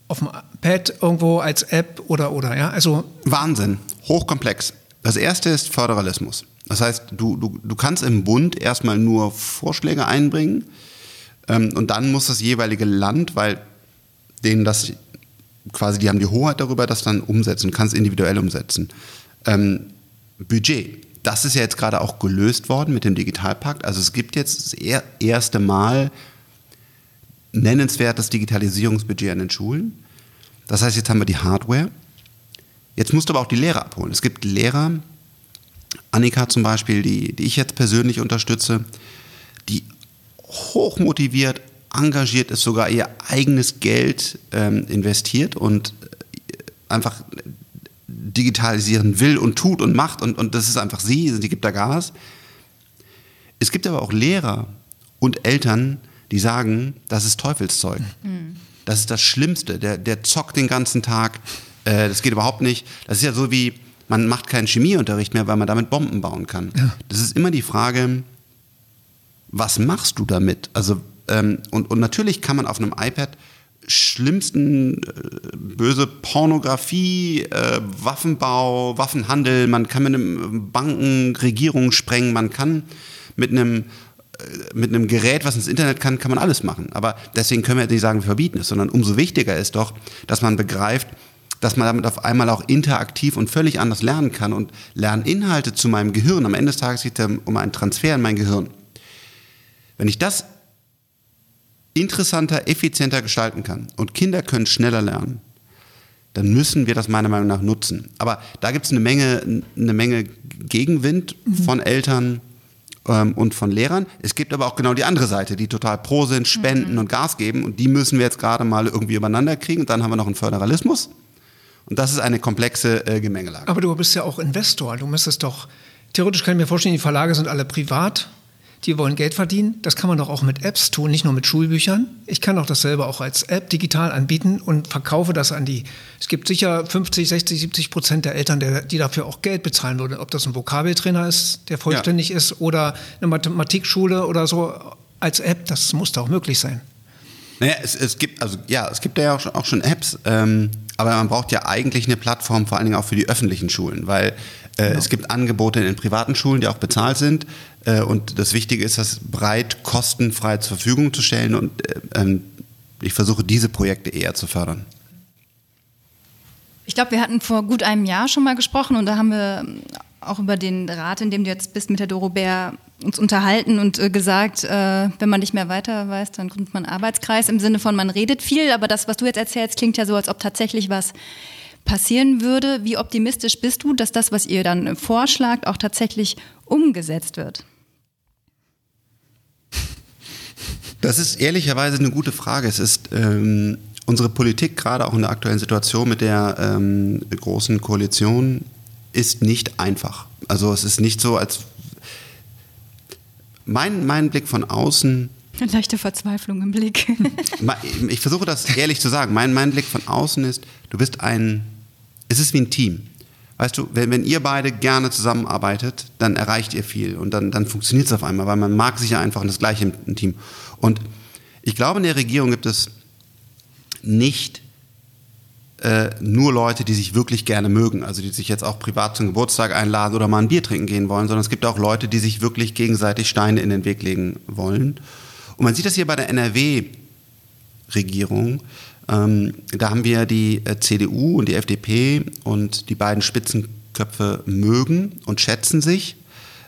auf dem Pad irgendwo als App oder oder ja? Also Wahnsinn, hochkomplex. Das erste ist Föderalismus. Das heißt, du, du, du kannst im Bund erstmal nur Vorschläge einbringen ähm, und dann muss das jeweilige Land, weil denen das quasi, die haben die Hoheit darüber, das dann umsetzen, kannst individuell umsetzen. Ähm, Budget. Das ist ja jetzt gerade auch gelöst worden mit dem Digitalpakt. Also es gibt jetzt das erste Mal nennenswertes Digitalisierungsbudget an den Schulen. Das heißt, jetzt haben wir die Hardware. Jetzt musst du aber auch die Lehrer abholen. Es gibt Lehrer, Annika zum Beispiel, die, die ich jetzt persönlich unterstütze, die hochmotiviert, engagiert ist, sogar ihr eigenes Geld ähm, investiert und äh, einfach digitalisieren will und tut und macht und, und das ist einfach sie, sie gibt da Gas. Es gibt aber auch Lehrer und Eltern, die sagen, das ist Teufelszeug. Mhm. Das ist das Schlimmste. Der, der zockt den ganzen Tag. Äh, das geht überhaupt nicht. Das ist ja so wie, man macht keinen Chemieunterricht mehr, weil man damit Bomben bauen kann. Ja. Das ist immer die Frage, was machst du damit? Also, ähm, und, und natürlich kann man auf einem iPad schlimmsten äh, böse Pornografie, äh, Waffenbau, Waffenhandel, man kann mit einem Banken Regierungen sprengen, man kann mit einem äh, mit einem Gerät, was ins Internet kann, kann man alles machen. Aber deswegen können wir jetzt nicht sagen, wir verbieten es, sondern umso wichtiger ist doch, dass man begreift, dass man damit auf einmal auch interaktiv und völlig anders lernen kann und Lerninhalte zu meinem Gehirn. Am Ende des Tages geht es um einen Transfer in mein Gehirn. Wenn ich das interessanter, effizienter gestalten kann und Kinder können schneller lernen, dann müssen wir das meiner Meinung nach nutzen. Aber da gibt es eine Menge, eine Menge Gegenwind mhm. von Eltern ähm, und von Lehrern. Es gibt aber auch genau die andere Seite, die total pro sind, spenden mhm. und Gas geben. Und die müssen wir jetzt gerade mal irgendwie übereinander kriegen. Und dann haben wir noch einen Föderalismus. Und das ist eine komplexe äh, Gemengelage. Aber du bist ja auch Investor. Du müsstest doch, theoretisch kann ich mir vorstellen, die Verlage sind alle privat die wollen Geld verdienen. Das kann man doch auch mit Apps tun, nicht nur mit Schulbüchern. Ich kann auch dasselbe auch als App digital anbieten und verkaufe das an die. Es gibt sicher 50, 60, 70 Prozent der Eltern, die dafür auch Geld bezahlen würden. Ob das ein Vokabeltrainer ist, der vollständig ja. ist, oder eine Mathematikschule oder so als App, das muss doch auch möglich sein. Naja, es, es gibt, also ja, es gibt ja auch schon, auch schon Apps, ähm, aber man braucht ja eigentlich eine Plattform, vor allen Dingen auch für die öffentlichen Schulen, weil äh, genau. es gibt Angebote in den privaten Schulen, die auch bezahlt sind. Äh, und das Wichtige ist, das breit kostenfrei zur Verfügung zu stellen. Und äh, ähm, ich versuche diese Projekte eher zu fördern. Ich glaube, wir hatten vor gut einem Jahr schon mal gesprochen und da haben wir auch über den Rat, in dem du jetzt bist, mit der Doro Bär uns unterhalten und äh, gesagt, wenn man nicht mehr weiter weiß, dann gründet man Arbeitskreis im Sinne von, man redet viel, aber das, was du jetzt erzählst, klingt ja so, als ob tatsächlich was passieren würde. Wie optimistisch bist du, dass das, was ihr dann vorschlagt, auch tatsächlich umgesetzt wird? Das ist ehrlicherweise eine gute Frage. Es ist ähm, unsere Politik, gerade auch in der aktuellen Situation mit der ähm, großen Koalition, ist nicht einfach. Also es ist nicht so, als mein, mein Blick von außen. Eine leichte Verzweiflung im Blick. ich versuche das ehrlich zu sagen. Mein, mein Blick von außen ist, du bist ein, es ist wie ein Team. Weißt du, wenn, wenn ihr beide gerne zusammenarbeitet, dann erreicht ihr viel und dann, dann funktioniert es auf einmal, weil man mag sich ja einfach in das gleiche im Team. Und ich glaube, in der Regierung gibt es nicht äh, nur Leute, die sich wirklich gerne mögen, also die sich jetzt auch privat zum Geburtstag einladen oder mal ein Bier trinken gehen wollen, sondern es gibt auch Leute, die sich wirklich gegenseitig Steine in den Weg legen wollen. Und man sieht das hier bei der NRW-Regierung. Ähm, da haben wir die äh, CDU und die FDP und die beiden Spitzenköpfe mögen und schätzen sich.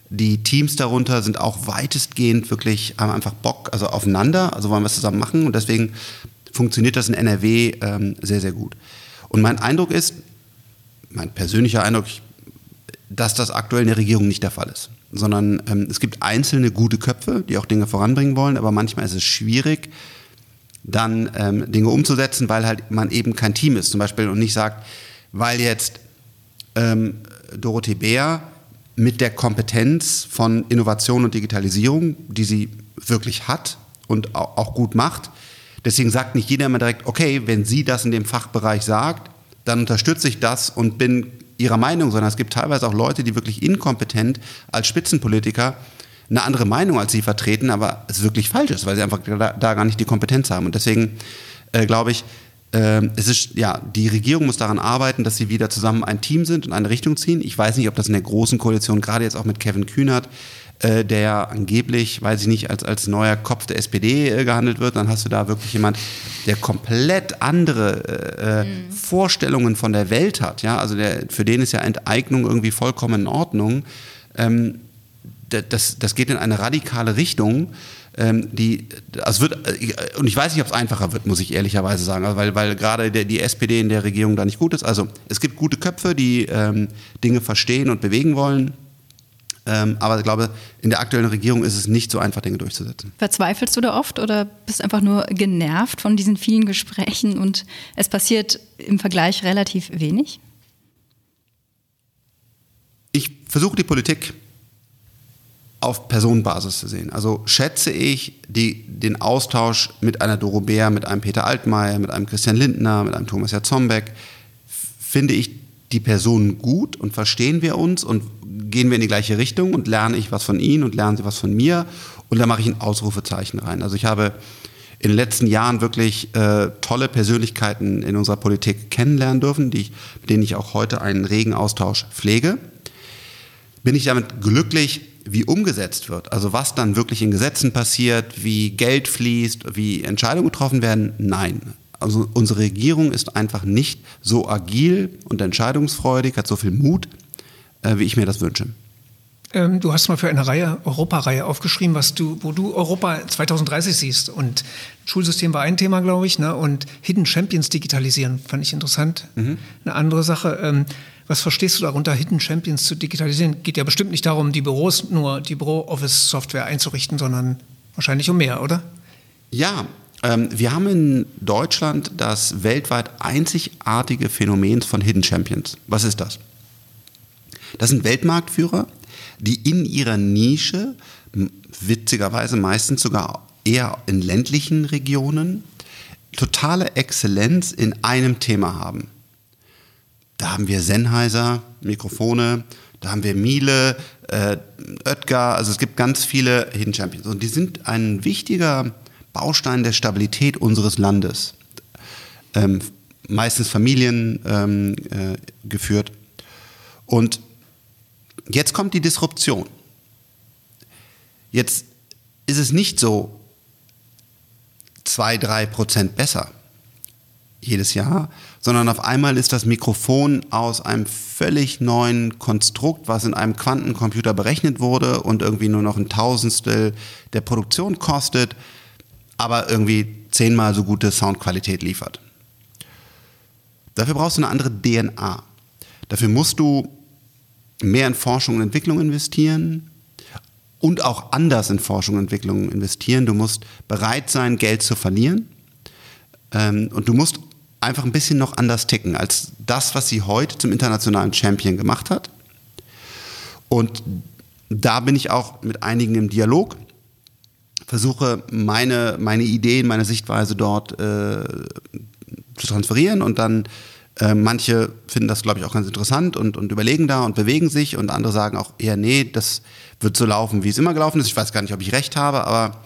Die Teams darunter sind auch weitestgehend wirklich, haben einfach Bock, also aufeinander, also wollen wir es zusammen machen und deswegen funktioniert das in NRW ähm, sehr, sehr gut. Und mein Eindruck ist, mein persönlicher Eindruck, dass das aktuell in der Regierung nicht der Fall ist. Sondern ähm, es gibt einzelne gute Köpfe, die auch Dinge voranbringen wollen, aber manchmal ist es schwierig, dann ähm, Dinge umzusetzen, weil halt man eben kein Team ist. Zum Beispiel und nicht sagt, weil jetzt ähm, Dorothee Bär mit der Kompetenz von Innovation und Digitalisierung, die sie wirklich hat und auch gut macht, deswegen sagt nicht jeder immer direkt, okay, wenn sie das in dem Fachbereich sagt, dann unterstütze ich das und bin ihrer Meinung, sondern es gibt teilweise auch Leute, die wirklich inkompetent als Spitzenpolitiker eine andere Meinung als sie vertreten, aber es wirklich falsch ist, weil sie einfach da, da gar nicht die Kompetenz haben. Und deswegen äh, glaube ich, äh, es ist, ja, die Regierung muss daran arbeiten, dass sie wieder zusammen ein Team sind und eine Richtung ziehen. Ich weiß nicht, ob das in der großen Koalition, gerade jetzt auch mit Kevin Kühnert, äh, der ja angeblich, weiß ich nicht, als, als neuer Kopf der SPD äh, gehandelt wird, dann hast du da wirklich jemand, der komplett andere äh, äh mhm. Vorstellungen von der Welt hat. Ja? Also der, für den ist ja Enteignung irgendwie vollkommen in Ordnung. Ähm, das, das geht in eine radikale Richtung. Ähm, die, also wird, äh, und ich weiß nicht, ob es einfacher wird, muss ich ehrlicherweise sagen, also weil, weil gerade der, die SPD in der Regierung da nicht gut ist. Also es gibt gute Köpfe, die ähm, Dinge verstehen und bewegen wollen. Ähm, aber ich glaube, in der aktuellen Regierung ist es nicht so einfach, Dinge durchzusetzen. Verzweifelst du da oft oder bist einfach nur genervt von diesen vielen Gesprächen und es passiert im Vergleich relativ wenig? Ich versuche die Politik auf Personenbasis zu sehen. Also schätze ich die, den Austausch mit einer Doro Bär, mit einem Peter Altmaier, mit einem Christian Lindner, mit einem Thomas Jatzombeck, finde ich die Personen gut und verstehen wir uns und gehen wir in die gleiche Richtung und lerne ich was von ihnen und lernen sie was von mir und da mache ich ein Ausrufezeichen rein. Also ich habe in den letzten Jahren wirklich äh, tolle Persönlichkeiten in unserer Politik kennenlernen dürfen, die ich, mit denen ich auch heute einen regen Austausch pflege. Bin ich damit glücklich, wie umgesetzt wird, also was dann wirklich in Gesetzen passiert, wie Geld fließt, wie Entscheidungen getroffen werden? Nein. Also unsere Regierung ist einfach nicht so agil und entscheidungsfreudig, hat so viel Mut, äh, wie ich mir das wünsche. Ähm, du hast mal für eine Reihe, Europareihe aufgeschrieben, was du, wo du Europa 2030 siehst. Und Schulsystem war ein Thema, glaube ich, ne? und Hidden Champions digitalisieren, fand ich interessant. Mhm. Eine andere Sache. Ähm, was verstehst du darunter, Hidden Champions zu digitalisieren? Geht ja bestimmt nicht darum, die Büros nur die Büro-Office-Software einzurichten, sondern wahrscheinlich um mehr, oder? Ja, ähm, wir haben in Deutschland das weltweit einzigartige Phänomen von Hidden Champions. Was ist das? Das sind Weltmarktführer, die in ihrer Nische, witzigerweise meistens sogar eher in ländlichen Regionen, totale Exzellenz in einem Thema haben. Da haben wir Sennheiser, Mikrofone, da haben wir Miele, äh, Oetker, also es gibt ganz viele Hidden Champions. Und die sind ein wichtiger Baustein der Stabilität unseres Landes. Ähm, meistens Familien ähm, äh, geführt. Und Jetzt kommt die Disruption. Jetzt ist es nicht so zwei, drei Prozent besser jedes Jahr, sondern auf einmal ist das Mikrofon aus einem völlig neuen Konstrukt, was in einem Quantencomputer berechnet wurde und irgendwie nur noch ein Tausendstel der Produktion kostet, aber irgendwie zehnmal so gute Soundqualität liefert. Dafür brauchst du eine andere DNA. Dafür musst du mehr in Forschung und Entwicklung investieren und auch anders in Forschung und Entwicklung investieren. Du musst bereit sein, Geld zu verlieren ähm, und du musst einfach ein bisschen noch anders ticken als das, was sie heute zum internationalen Champion gemacht hat. Und da bin ich auch mit einigen im Dialog, versuche meine, meine Ideen, meine Sichtweise dort äh, zu transferieren und dann äh, manche finden das, glaube ich, auch ganz interessant und, und überlegen da und bewegen sich und andere sagen auch eher, nee, das wird so laufen, wie es immer gelaufen ist. Ich weiß gar nicht, ob ich recht habe, aber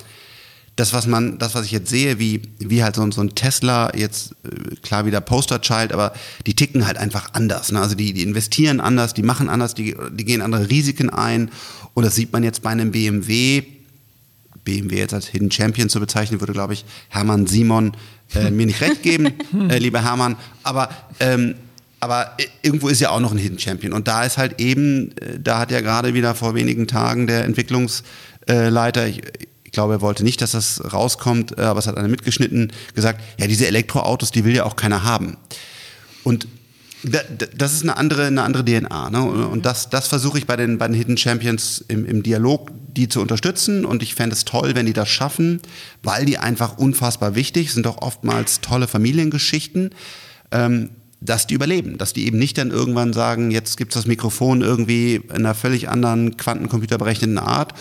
das, was man, das, was ich jetzt sehe, wie, wie halt so, so ein Tesla jetzt, äh, klar wieder Posterchild, aber die ticken halt einfach anders. Ne? Also die, die investieren anders, die machen anders, die, die gehen andere Risiken ein. Und das sieht man jetzt bei einem BMW. BMW jetzt als Hidden Champion zu bezeichnen, würde, glaube ich, Hermann Simon äh, mir nicht recht geben, äh, lieber Hermann. Aber ähm, aber irgendwo ist ja auch noch ein Hidden Champion. Und da ist halt eben, äh, da hat ja gerade wieder vor wenigen Tagen der Entwicklungsleiter, ich, ich glaube, er wollte nicht, dass das rauskommt, äh, aber es hat einer mitgeschnitten, gesagt, ja, diese Elektroautos, die will ja auch keiner haben. Und das ist eine andere, eine andere DNA. Ne? Und das, das versuche ich bei den, bei den Hidden Champions im, im Dialog, die zu unterstützen. Und ich fände es toll, wenn die das schaffen, weil die einfach unfassbar wichtig sind, auch oftmals tolle Familiengeschichten. Ähm, dass die überleben, dass die eben nicht dann irgendwann sagen, jetzt gibt es das Mikrofon irgendwie in einer völlig anderen quantencomputerberechneten Art.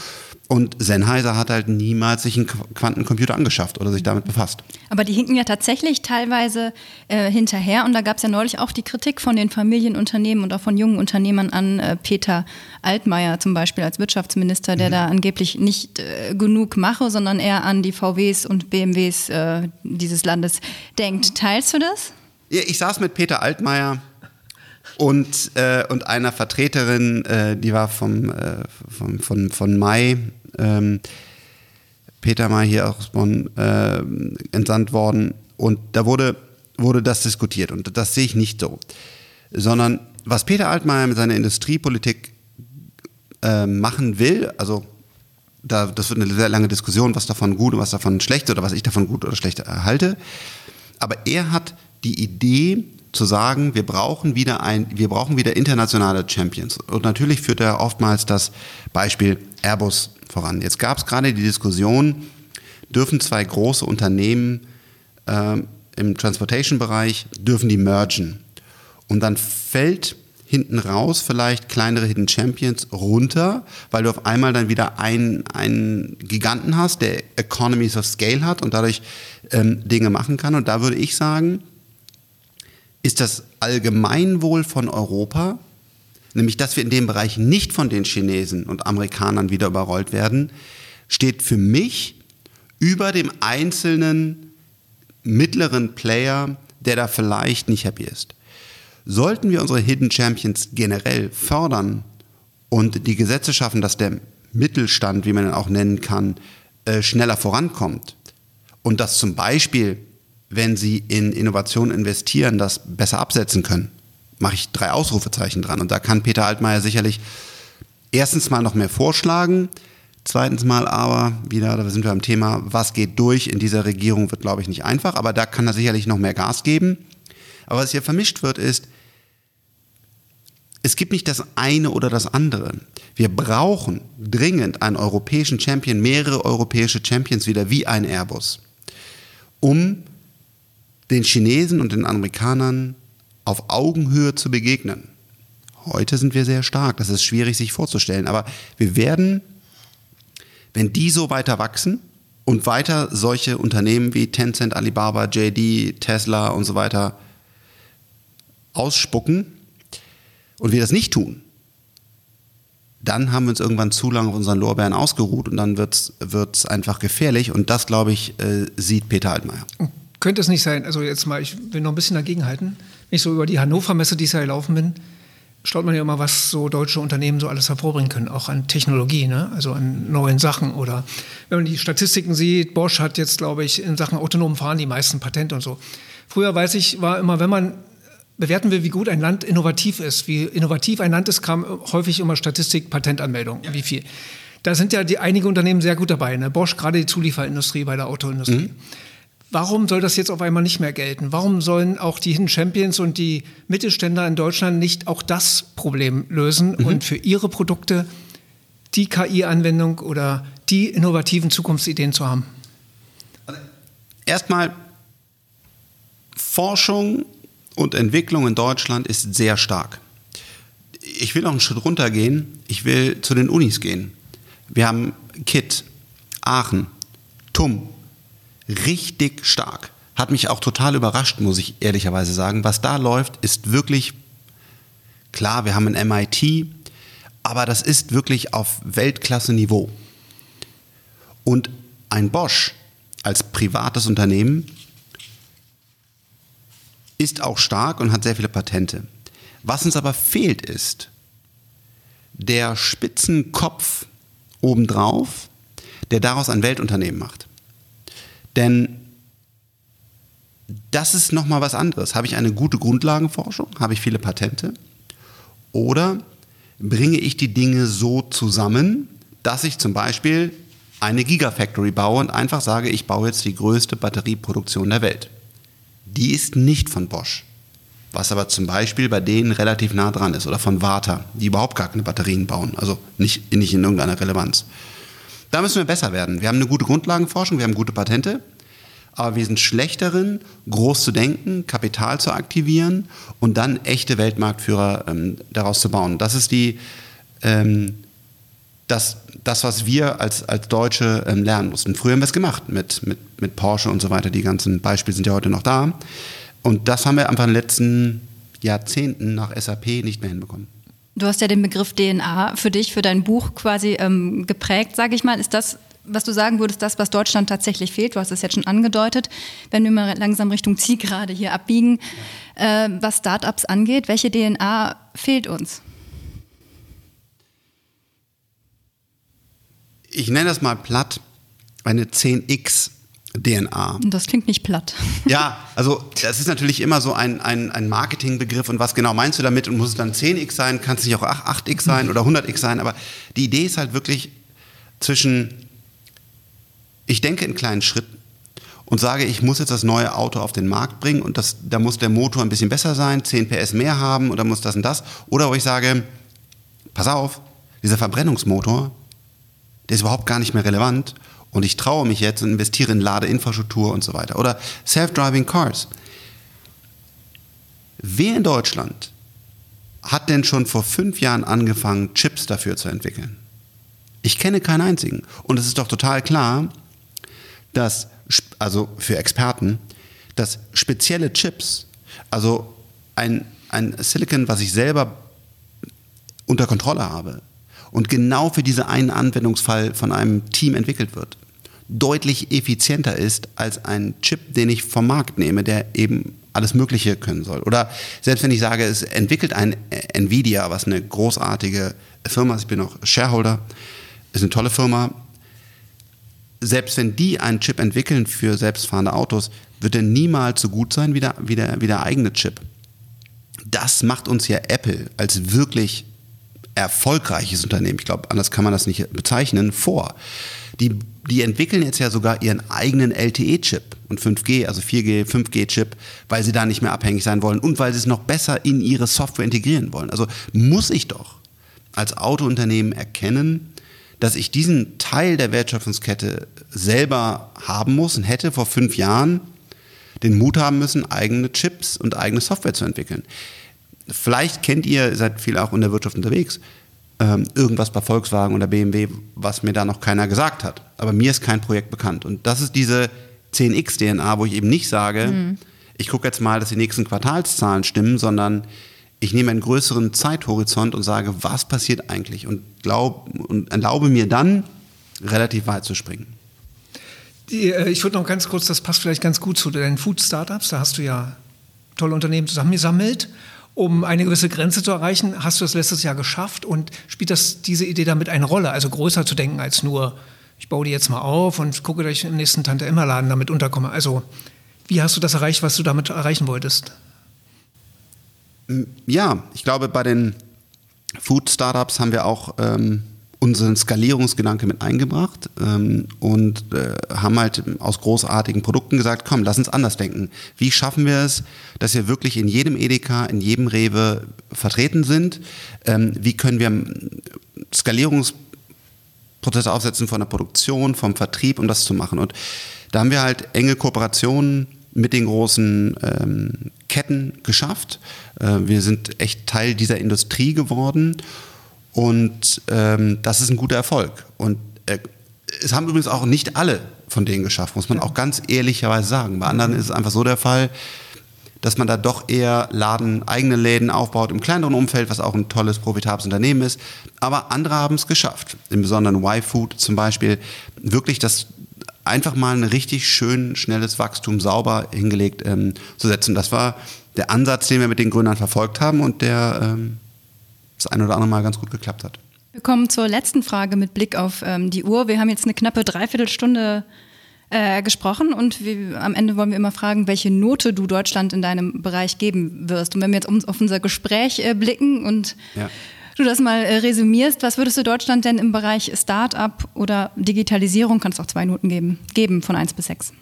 Und Sennheiser hat halt niemals sich einen Quantencomputer angeschafft oder sich damit befasst. Aber die hinken ja tatsächlich teilweise äh, hinterher. Und da gab es ja neulich auch die Kritik von den Familienunternehmen und auch von jungen Unternehmern an äh, Peter Altmaier zum Beispiel als Wirtschaftsminister, der mhm. da angeblich nicht äh, genug mache, sondern eher an die VWs und BMWs äh, dieses Landes denkt. Teilst du das? Ich saß mit Peter Altmaier und, äh, und einer Vertreterin, äh, die war vom, äh, vom, von, von Mai, ähm, Peter May hier aus Bonn, äh, entsandt worden. Und da wurde, wurde das diskutiert. Und das sehe ich nicht so. Sondern was Peter Altmaier mit seiner Industriepolitik äh, machen will, also da, das wird eine sehr lange Diskussion, was davon gut und was davon schlecht oder was ich davon gut oder schlecht halte. Aber er hat die Idee zu sagen, wir brauchen wieder ein, wir brauchen wieder internationale Champions. Und natürlich führt er oftmals das Beispiel Airbus voran. Jetzt gab es gerade die Diskussion, dürfen zwei große Unternehmen äh, im Transportation-Bereich, dürfen die mergen? Und dann fällt hinten raus vielleicht kleinere Hidden Champions runter, weil du auf einmal dann wieder einen, einen Giganten hast, der Economies of Scale hat und dadurch ähm, Dinge machen kann. Und da würde ich sagen, ist das Allgemeinwohl von Europa, nämlich dass wir in dem Bereich nicht von den Chinesen und Amerikanern wieder überrollt werden, steht für mich über dem einzelnen mittleren Player, der da vielleicht nicht happy ist. Sollten wir unsere Hidden Champions generell fördern und die Gesetze schaffen, dass der Mittelstand, wie man ihn auch nennen kann, äh, schneller vorankommt und dass zum Beispiel wenn sie in Innovation investieren, das besser absetzen können. Mache ich drei Ausrufezeichen dran. Und da kann Peter Altmaier sicherlich erstens mal noch mehr vorschlagen. Zweitens mal aber, wieder, da sind wir am Thema, was geht durch in dieser Regierung, wird, glaube ich, nicht einfach. Aber da kann er sicherlich noch mehr Gas geben. Aber was hier vermischt wird, ist, es gibt nicht das eine oder das andere. Wir brauchen dringend einen europäischen Champion, mehrere europäische Champions wieder, wie ein Airbus, um den Chinesen und den Amerikanern auf Augenhöhe zu begegnen. Heute sind wir sehr stark, das ist schwierig sich vorzustellen, aber wir werden, wenn die so weiter wachsen und weiter solche Unternehmen wie Tencent, Alibaba, JD, Tesla und so weiter ausspucken und wir das nicht tun, dann haben wir uns irgendwann zu lange auf unseren Lorbeeren ausgeruht und dann wird es einfach gefährlich und das, glaube ich, äh, sieht Peter Altmaier. Könnte es nicht sein, also jetzt mal, ich will noch ein bisschen dagegenhalten. Wenn ich so über die Hannover-Messe dieses Jahr gelaufen bin, staut man ja immer, was so deutsche Unternehmen so alles hervorbringen können, auch an Technologie, ne? also an neuen Sachen. Oder wenn man die Statistiken sieht, Bosch hat jetzt, glaube ich, in Sachen autonomen Fahren die meisten Patente und so. Früher, weiß ich, war immer, wenn man bewerten will, wie gut ein Land innovativ ist, wie innovativ ein Land ist, kam häufig immer Statistik, Patentanmeldung, ja. wie viel. Da sind ja die, einige Unternehmen sehr gut dabei. Ne? Bosch, gerade die Zulieferindustrie bei der Autoindustrie. Mhm. Warum soll das jetzt auf einmal nicht mehr gelten? Warum sollen auch die Hidden Champions und die Mittelständler in Deutschland nicht auch das Problem lösen mhm. und für ihre Produkte die KI-Anwendung oder die innovativen Zukunftsideen zu haben? Erstmal, Forschung und Entwicklung in Deutschland ist sehr stark. Ich will noch einen Schritt runtergehen. Ich will zu den Unis gehen. Wir haben KIT, Aachen, TUM, richtig stark. Hat mich auch total überrascht, muss ich ehrlicherweise sagen. Was da läuft, ist wirklich klar, wir haben ein MIT, aber das ist wirklich auf Weltklasse-Niveau. Und ein Bosch als privates Unternehmen ist auch stark und hat sehr viele Patente. Was uns aber fehlt ist der Spitzenkopf obendrauf, der daraus ein Weltunternehmen macht. Denn das ist nochmal was anderes. Habe ich eine gute Grundlagenforschung? Habe ich viele Patente? Oder bringe ich die Dinge so zusammen, dass ich zum Beispiel eine Gigafactory baue und einfach sage, ich baue jetzt die größte Batterieproduktion der Welt. Die ist nicht von Bosch, was aber zum Beispiel bei denen relativ nah dran ist oder von Warta, die überhaupt gar keine Batterien bauen, also nicht, nicht in irgendeiner Relevanz. Da müssen wir besser werden. Wir haben eine gute Grundlagenforschung, wir haben gute Patente, aber wir sind schlecht darin, groß zu denken, Kapital zu aktivieren und dann echte Weltmarktführer ähm, daraus zu bauen. Das ist die ähm, das, das, was wir als, als Deutsche ähm, lernen mussten. Früher haben wir es gemacht mit, mit, mit Porsche und so weiter. Die ganzen Beispiele sind ja heute noch da. Und das haben wir einfach in den letzten Jahrzehnten nach SAP nicht mehr hinbekommen. Du hast ja den Begriff DNA für dich, für dein Buch quasi ähm, geprägt, sage ich mal. Ist das, was du sagen würdest, das, was Deutschland tatsächlich fehlt? Du hast es jetzt schon angedeutet. Wenn wir mal langsam Richtung Zielgerade hier abbiegen, äh, was Startups angeht, welche DNA fehlt uns? ich nenne das mal platt, eine 10x DNA. Das klingt nicht platt. Ja, also das ist natürlich immer so ein, ein, ein Marketingbegriff und was genau meinst du damit und muss es dann 10x sein, kann es nicht auch 8x sein oder 100x sein, aber die Idee ist halt wirklich zwischen, ich denke in kleinen Schritten und sage, ich muss jetzt das neue Auto auf den Markt bringen und das, da muss der Motor ein bisschen besser sein, 10 PS mehr haben oder muss das und das, oder wo ich sage, pass auf, dieser Verbrennungsmotor, der ist überhaupt gar nicht mehr relevant und ich traue mich jetzt und investiere in Ladeinfrastruktur und so weiter. Oder Self-Driving Cars. Wer in Deutschland hat denn schon vor fünf Jahren angefangen, Chips dafür zu entwickeln? Ich kenne keinen einzigen. Und es ist doch total klar, dass, also für Experten, dass spezielle Chips, also ein, ein Silicon, was ich selber unter Kontrolle habe, und genau für diesen einen Anwendungsfall von einem Team entwickelt wird, deutlich effizienter ist als ein Chip, den ich vom Markt nehme, der eben alles Mögliche können soll. Oder selbst wenn ich sage, es entwickelt ein Nvidia, was eine großartige Firma ist, ich bin auch Shareholder, ist eine tolle Firma. Selbst wenn die einen Chip entwickeln für selbstfahrende Autos, wird er niemals so gut sein wie der, wie der, wie der eigene Chip. Das macht uns ja Apple als wirklich erfolgreiches Unternehmen, ich glaube, anders kann man das nicht bezeichnen, vor. Die, die entwickeln jetzt ja sogar ihren eigenen LTE-Chip und 5G, also 4G, 5G-Chip, weil sie da nicht mehr abhängig sein wollen und weil sie es noch besser in ihre Software integrieren wollen. Also muss ich doch als Autounternehmen erkennen, dass ich diesen Teil der Wertschöpfungskette selber haben muss und hätte vor fünf Jahren den Mut haben müssen, eigene Chips und eigene Software zu entwickeln vielleicht kennt ihr, ihr seid viel auch in der Wirtschaft unterwegs, ähm, irgendwas bei Volkswagen oder BMW, was mir da noch keiner gesagt hat. Aber mir ist kein Projekt bekannt. Und das ist diese 10x-DNA, wo ich eben nicht sage, mhm. ich gucke jetzt mal, dass die nächsten Quartalszahlen stimmen, sondern ich nehme einen größeren Zeithorizont und sage, was passiert eigentlich? Und, glaub, und erlaube mir dann, relativ weit zu springen. Die, äh, ich würde noch ganz kurz, das passt vielleicht ganz gut zu deinen Food-Startups, da hast du ja tolle Unternehmen zusammengesammelt um eine gewisse Grenze zu erreichen. Hast du das letztes Jahr geschafft und spielt das diese Idee damit eine Rolle, also größer zu denken als nur, ich baue die jetzt mal auf und gucke, dass ich im nächsten Tante-Emma-Laden damit unterkomme. Also wie hast du das erreicht, was du damit erreichen wolltest? Ja, ich glaube, bei den Food-Startups haben wir auch ähm, unseren Skalierungsgedanke mit eingebracht ähm, und äh, haben halt aus großartigen Produkten gesagt, komm, lass uns anders denken. Wie schaffen wir es, dass wir wirklich in jedem Edeka, in jedem Rewe vertreten sind? Ähm, wie können wir Skalierungsprozesse aufsetzen von der Produktion, vom Vertrieb, um das zu machen? Und da haben wir halt enge Kooperationen mit den großen ähm, Ketten geschafft. Äh, wir sind echt Teil dieser Industrie geworden und ähm, das ist ein guter Erfolg. Und äh, es haben übrigens auch nicht alle von denen geschafft, muss man auch ganz ehrlicherweise sagen. Bei anderen ist es einfach so der Fall, dass man da doch eher Laden, eigene Läden aufbaut im kleineren Umfeld, was auch ein tolles, profitables Unternehmen ist. Aber andere haben es geschafft. Im besonderen Y-Food zum Beispiel wirklich das einfach mal ein richtig schön schnelles Wachstum sauber hingelegt ähm, zu setzen. Das war der Ansatz, den wir mit den Gründern verfolgt haben und der ähm, das ein oder andere Mal ganz gut geklappt hat. Wir kommen zur letzten Frage mit Blick auf ähm, die Uhr. Wir haben jetzt eine knappe Dreiviertelstunde äh, gesprochen und wir, am Ende wollen wir immer fragen, welche Note du Deutschland in deinem Bereich geben wirst. Und wenn wir jetzt um, auf unser Gespräch äh, blicken und ja. du das mal äh, resümierst, was würdest du Deutschland denn im Bereich Start-up oder Digitalisierung, kannst auch zwei Noten geben, geben von 1 bis 6?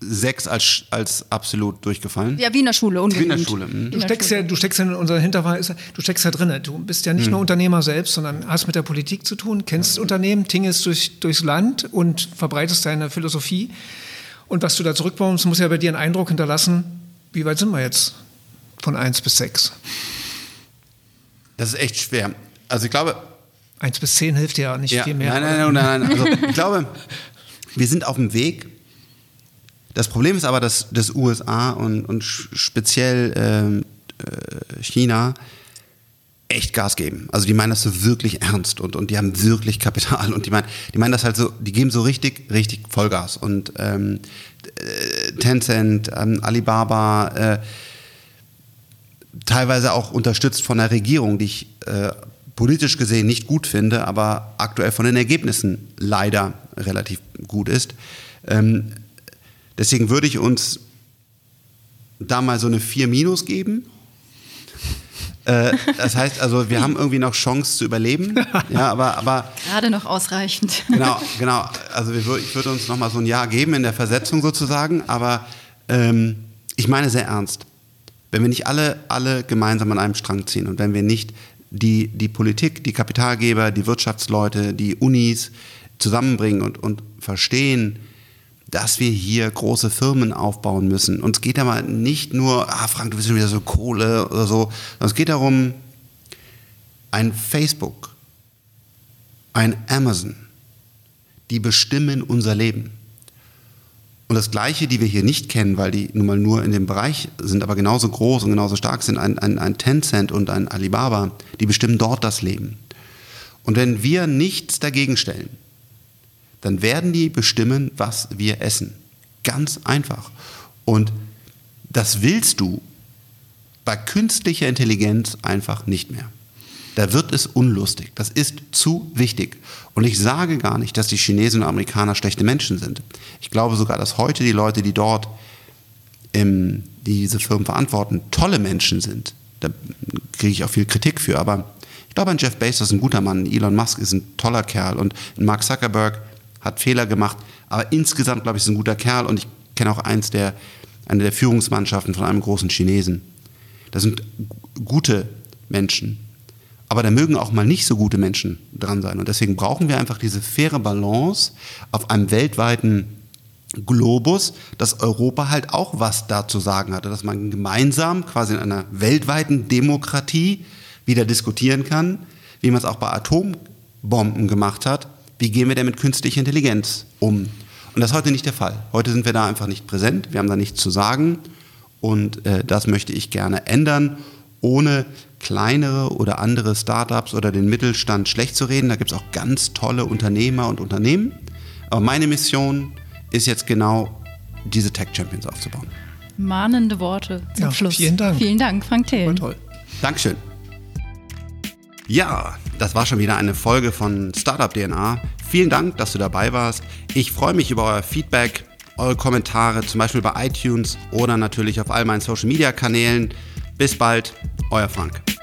Sechs als, als absolut durchgefallen. Ja, wie in der Schule. Wie in der Schule. Mhm. Du, steckst ja, du steckst ja in unserer Hinterweise, du steckst ja drin. Du bist ja nicht mhm. nur Unternehmer selbst, sondern hast mit der Politik zu tun, kennst Unternehmen, tingelst durch, durchs Land und verbreitest deine Philosophie. Und was du da zurückbaust, muss ja bei dir einen Eindruck hinterlassen, wie weit sind wir jetzt von eins bis sechs? Das ist echt schwer. Also ich glaube... Eins bis zehn hilft dir ja nicht ja, viel mehr. Nein, nein, nein, nein. Also ich glaube, wir sind auf dem Weg das Problem ist aber, dass, dass USA und, und speziell ähm, äh, China echt Gas geben. Also die meinen das so wirklich ernst und, und die haben wirklich Kapital und die meinen, die meinen das halt so, die geben so richtig, richtig Vollgas. Und ähm, äh, Tencent, ähm, Alibaba, äh, teilweise auch unterstützt von der Regierung, die ich äh, politisch gesehen nicht gut finde, aber aktuell von den Ergebnissen leider relativ gut ist. Ähm, Deswegen würde ich uns da mal so eine 4 minus geben. Äh, das heißt also, wir haben irgendwie noch Chance zu überleben. Ja, aber, aber Gerade noch ausreichend. Genau, genau. Also wir, ich würde uns noch mal so ein Jahr geben in der Versetzung sozusagen. Aber ähm, ich meine sehr ernst. Wenn wir nicht alle, alle gemeinsam an einem Strang ziehen und wenn wir nicht die, die Politik, die Kapitalgeber, die Wirtschaftsleute, die Unis zusammenbringen und, und verstehen, dass wir hier große Firmen aufbauen müssen. Und es geht aber nicht nur, ah Frank, du bist schon wieder so Kohle oder so, es geht darum, ein Facebook, ein Amazon, die bestimmen unser Leben. Und das Gleiche, die wir hier nicht kennen, weil die nun mal nur in dem Bereich sind, aber genauso groß und genauso stark sind, ein, ein, ein Tencent und ein Alibaba, die bestimmen dort das Leben. Und wenn wir nichts dagegen stellen, dann werden die bestimmen, was wir essen. Ganz einfach. Und das willst du bei künstlicher Intelligenz einfach nicht mehr. Da wird es unlustig. Das ist zu wichtig. Und ich sage gar nicht, dass die Chinesen und Amerikaner schlechte Menschen sind. Ich glaube sogar, dass heute die Leute, die dort im, die diese Firmen verantworten, tolle Menschen sind. Da kriege ich auch viel Kritik für. Aber ich glaube, ein Jeff Bezos ist ein guter Mann, Elon Musk ist ein toller Kerl und Mark Zuckerberg hat Fehler gemacht, aber insgesamt, glaube ich, ist ein guter Kerl und ich kenne auch eins der, eine der Führungsmannschaften von einem großen Chinesen. Das sind gute Menschen. Aber da mögen auch mal nicht so gute Menschen dran sein. Und deswegen brauchen wir einfach diese faire Balance auf einem weltweiten Globus, dass Europa halt auch was dazu sagen hatte, dass man gemeinsam quasi in einer weltweiten Demokratie wieder diskutieren kann, wie man es auch bei Atombomben gemacht hat, wie gehen wir denn mit künstlicher Intelligenz um? Und das ist heute nicht der Fall. Heute sind wir da einfach nicht präsent, wir haben da nichts zu sagen und äh, das möchte ich gerne ändern, ohne kleinere oder andere Startups oder den Mittelstand schlecht zu reden. Da gibt es auch ganz tolle Unternehmer und Unternehmen. Aber meine Mission ist jetzt genau, diese Tech Champions aufzubauen. Mahnende Worte zum ja, Schluss. Vielen Dank. Vielen Dank, Frank Thelen. War toll. Dankeschön. Ja, das war schon wieder eine Folge von Startup DNA. Vielen Dank, dass du dabei warst. Ich freue mich über euer Feedback, eure Kommentare, zum Beispiel bei iTunes oder natürlich auf all meinen Social Media Kanälen. Bis bald, euer Frank.